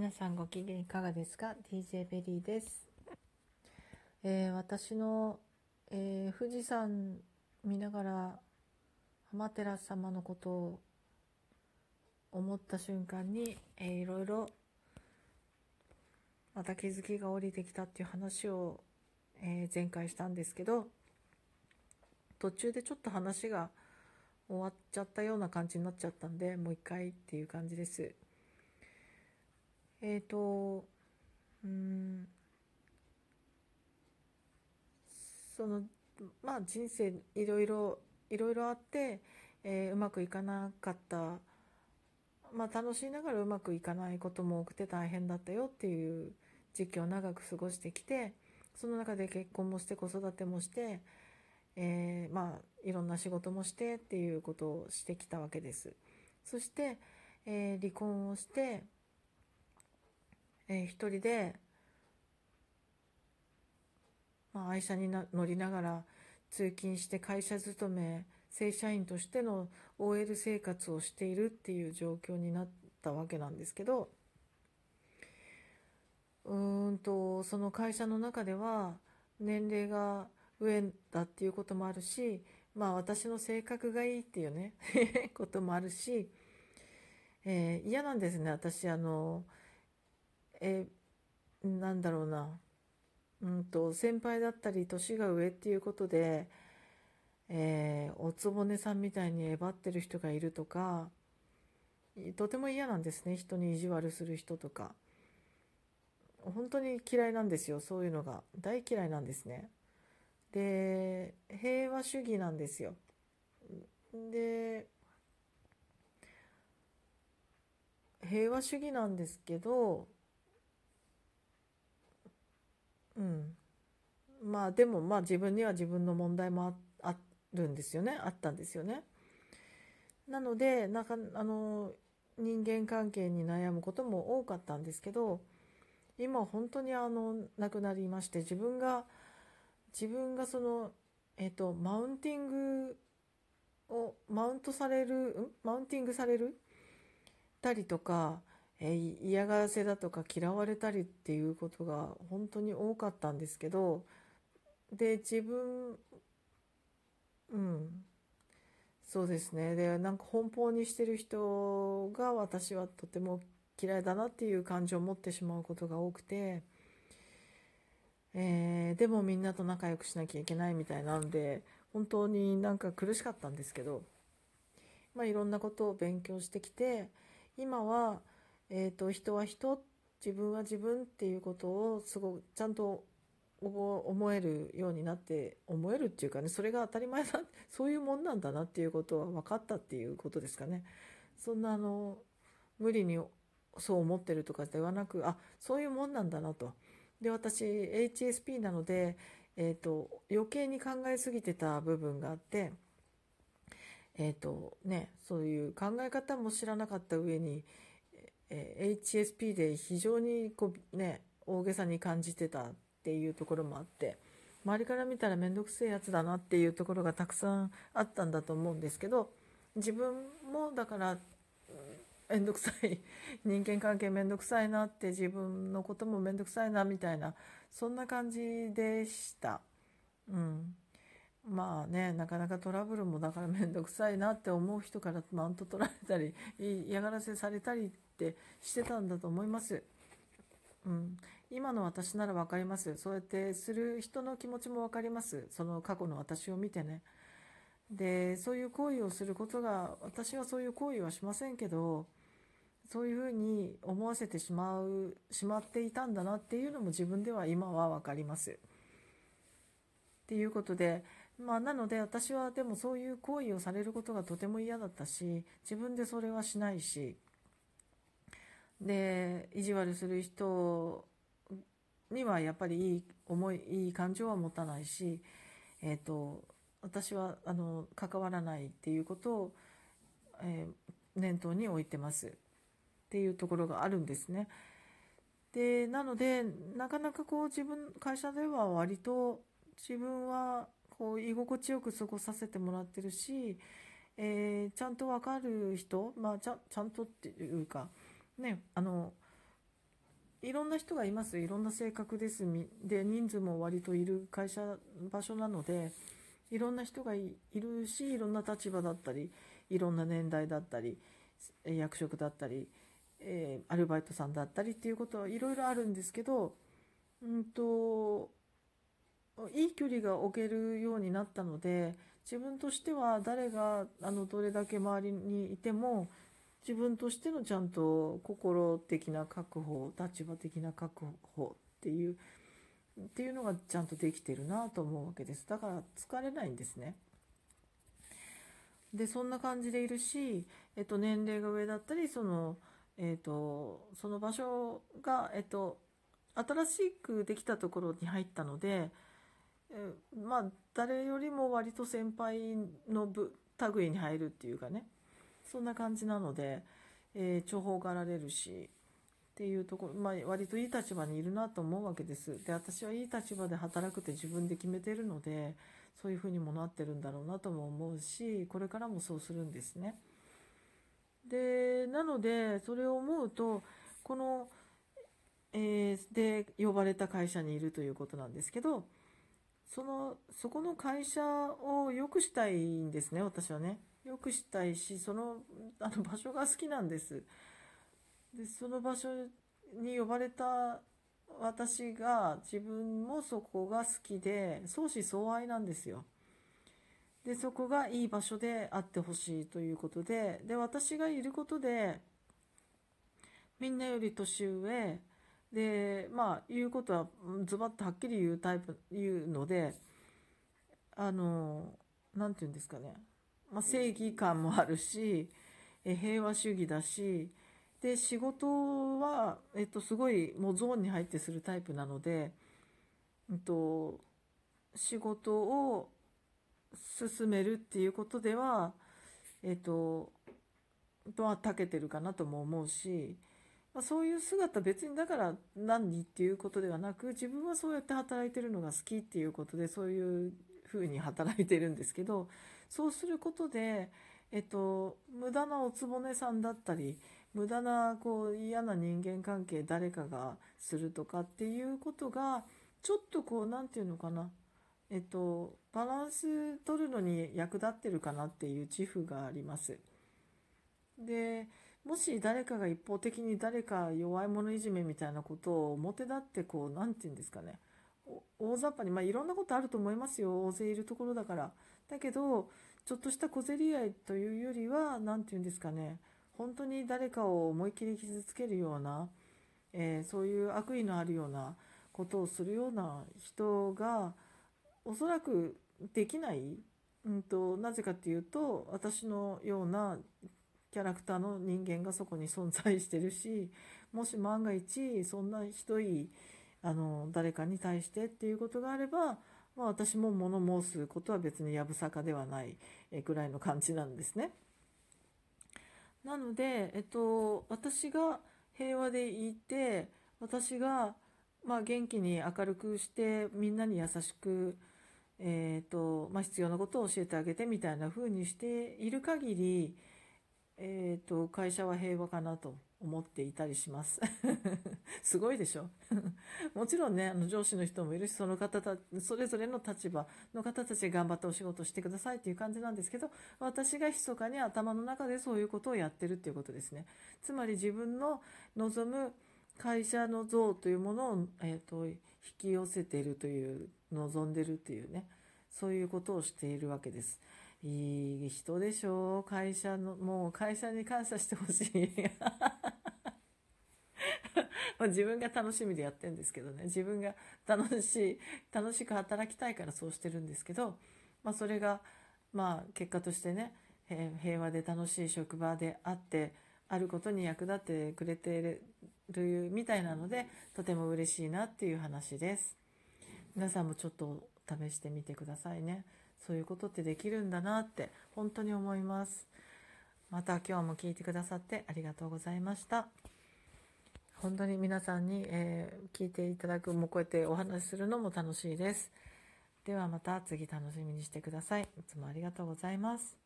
皆さんご機嫌いかがですか ?DJ ベリーです。えー私の、えー富士山見ながら浜寺様のことを思った瞬間に、えーいろいろまた気づきが降りてきたっていう話を、えー前回したんですけど途中でちょっと話が終わっちゃったような感じになっちゃったんでもう一回っていう感じです。えーとうんそのまあ人生いろいろいろいろあって、えーうまくいかなかったまあ楽しいながらうまくいかないことも多くて大変だったよっていう時期を長く過ごしてきてその中で結婚もして子育てもして、えーまあいろんな仕事もしてっていうことをしてきたわけです。そして、えー離婚をしてえー一人で、まあ、愛車に乗りながら通勤して会社勤め正社員としての OL 生活をしているっていう状況になったわけなんですけどうんとその会社の中では年齢が上だっていうこともあるしまあ私の性格がいいっていうね こともあるし、えー嫌なんですね私あのえなんだろうな、うんと先輩だったり年が上っていうことで、えーおつぼねさんみたいにえばってる人がいるとかとても嫌なんですね。人に意地悪する人とか。本当に嫌いなんですよ。そういうのが。大嫌いなんですね。で平和主義なんですよ。で平和主義なんですけどうん。まあでもまあ自分には自分の問題もあるんですよね。あったんですよね。なのでなんかあの人間関係に悩むことも多かったんですけど今本当にあの亡くなりまして自分が自分がそのえっとマウンティングをマウントされるマウンティングされる？たりとか、えー嫌がらせだとか嫌われたりっていうことが本当に多かったんですけどで自分うん。そうですね。でなんか奔放にしてる人が私はとても嫌いだなっていう感情を持ってしまうことが多くて、えーでもみんなと仲良くしなきゃいけないみたいなんで本当になんか苦しかったんですけど、まあ、いろんなことを勉強してきて今は、えー、と人は人自分は自分っていうことをすごくちゃんと思えるようになって思えるっていうかねそれが当たり前だ そういうもんなんだなっていうことは分かったっていうことですかね。そんなあの無理にそう思ってるとかではなくあそういうもんなんだなと。で私 HSP なので、えー、と余計に考えすぎてた部分があって。えーとね、そういう考え方も知らなかった上に、え HSP で非常にこう、ね、大げさに感じてたっていうところもあって周りから見たら面倒くせえやつだなっていうところがたくさんあったんだと思うんですけど自分もだから面倒くさい人間関係面倒くさいなって自分のことも面倒くさいなみたいなそんな感じでした。うんまあねなかなかトラブルもだから面倒くさいなって思う人からマウント取られたり嫌がらせされたりってしてたんだと思います。うん、今の私なら分かりますそうやってする人の気持ちも分かりますその過去の私を見てねでそういう行為をすることが私はそういう行為はしませんけどそういうふうに思わせてしまうしまっていたんだなっていうのも自分では今は分かります。っていうことでまあなので私はでもそういう行為をされることがとても嫌だったし自分でそれはしないしで意地悪する人にはやっぱりいい思いいい感情は持たないし、えー、と私はあの関わらないっていうことを、えー念頭に置いてますっていうところがあるんですね。でなのでなかなかこう自分会社では割と自分はこう居心地よく過ごさせてもらってるし、えーちゃんと分かる人、まあ、ちゃちゃんとっていうかねあのいろんな人がいます。いろんな性格です。で人数も割といる会社場所なのでいろんな人がいるしいろんな立場だったりいろんな年代だったり役職だったり、えー、アルバイトさんだったりっていうことはいろいろあるんですけど、うんと、いい距離が置けるようになったので自分としては誰があのどれだけ周りにいても自分としてのちゃんと心的な確保立場的な確保っていうっていうのがちゃんとできてるなと思うわけですだから疲れないんですね。でそんな感じでいるし、えっと、年齢が上だったりその,、えっと、その場所が、えっと、新しくできたところに入ったので、えまあ誰よりも割と先輩の部類に入るっていうかねそんな感じなので、えー、重宝がられるしっていうところ、まあ、割といい立場にいるなと思うわけです。で私はいい立場で働くって自分で決めてるのでそういうふうにもなってるんだろうなとも思うしこれからもそうするんですね。でなのでそれを思うとこの、えー、で呼ばれた会社にいるということなんですけどそのそこの会社を良くしたいんですね私はね。良くしたいしそのあの場所が好きなんです。でその場所に呼ばれた私が自分もそこが好きで相思相愛なんですよ。でそこがいい場所であってほしいということでで私がいることでみんなより年上でまあ言うことはズバッとはっきり言うタイプ言うのであの何て言うんですかね、まあ、正義感もあるし平和主義だしで仕事は、えっと、すごいもうゾーンに入ってするタイプなので、えっと、仕事を進めるっていうことでは、えっと、とは長けてるかなとも思うし、まあ、そういう姿別にだから何っていうことではなく自分はそうやって働いてるのが好きっていうことでそういうふうに働いてるんですけどそうすることで、えっと、無駄なおつぼねさんだったり無駄なこう嫌な人間関係誰かがするとかっていうことがちょっとこう何て言うのかな。えっとバランス取るのに役立ってるかなっていう自負があります。でもし誰かが一方的に誰か弱い者いじめみたいなことを表立ってこう何て言うんですかね。大雑把にまあいろんなことあると思いますよ。大勢いるところだから。だけどちょっとした小競り合いというよりは何て言うんですかね。本当に誰かを思いっきり傷つけるような、えー、そういう悪意のあるようなことをするような人がおそらくできない、うんと、なぜかっていうと私のようなキャラクターの人間がそこに存在してるしもし万が一そんなひどいあの誰かに対してっていうことがあれば、まあ、私も物申すことは別にやぶさかではないぐらいの感じなんですね。なので、えっと、私が平和でいて私が、まあ、元気に明るくしてみんなに優しく、えーとまあ、必要なことを教えてあげてみたいな風にしている限り、えーと会社は平和かなと思っていたりします。すごいでしょ？もちろんね、あの上司の人もいるし、その方た、それぞれの立場の方たち頑張ってお仕事してくださいっていう感じなんですけど、私が密かに頭の中でそういうことをやってるっていうことですね。つまり自分の望む会社の像というものを、えーと、引き寄せているという、望んでるっていうね、そういうことをしているわけです。いい人でしょ？う会社の、もう会社に感謝してほしい。ま自分が楽しみでやってるんですけどね。自分が楽しい楽しく働きたいからそうしてるんですけど、まあ、それがまあ結果としてね平和で楽しい職場であってあることに役立ってくれているみたいなのでとても嬉しいなっていう話です。皆さんもちょっと試してみてくださいね。そういうことってできるんだなって本当に思いますまた今日も聞いてくださってありがとうございました。本当に皆さんに、えー、聞いていただくもうこうやってお話しするのも楽しいです。ではまた次楽しみにしてください。いつもありがとうございます。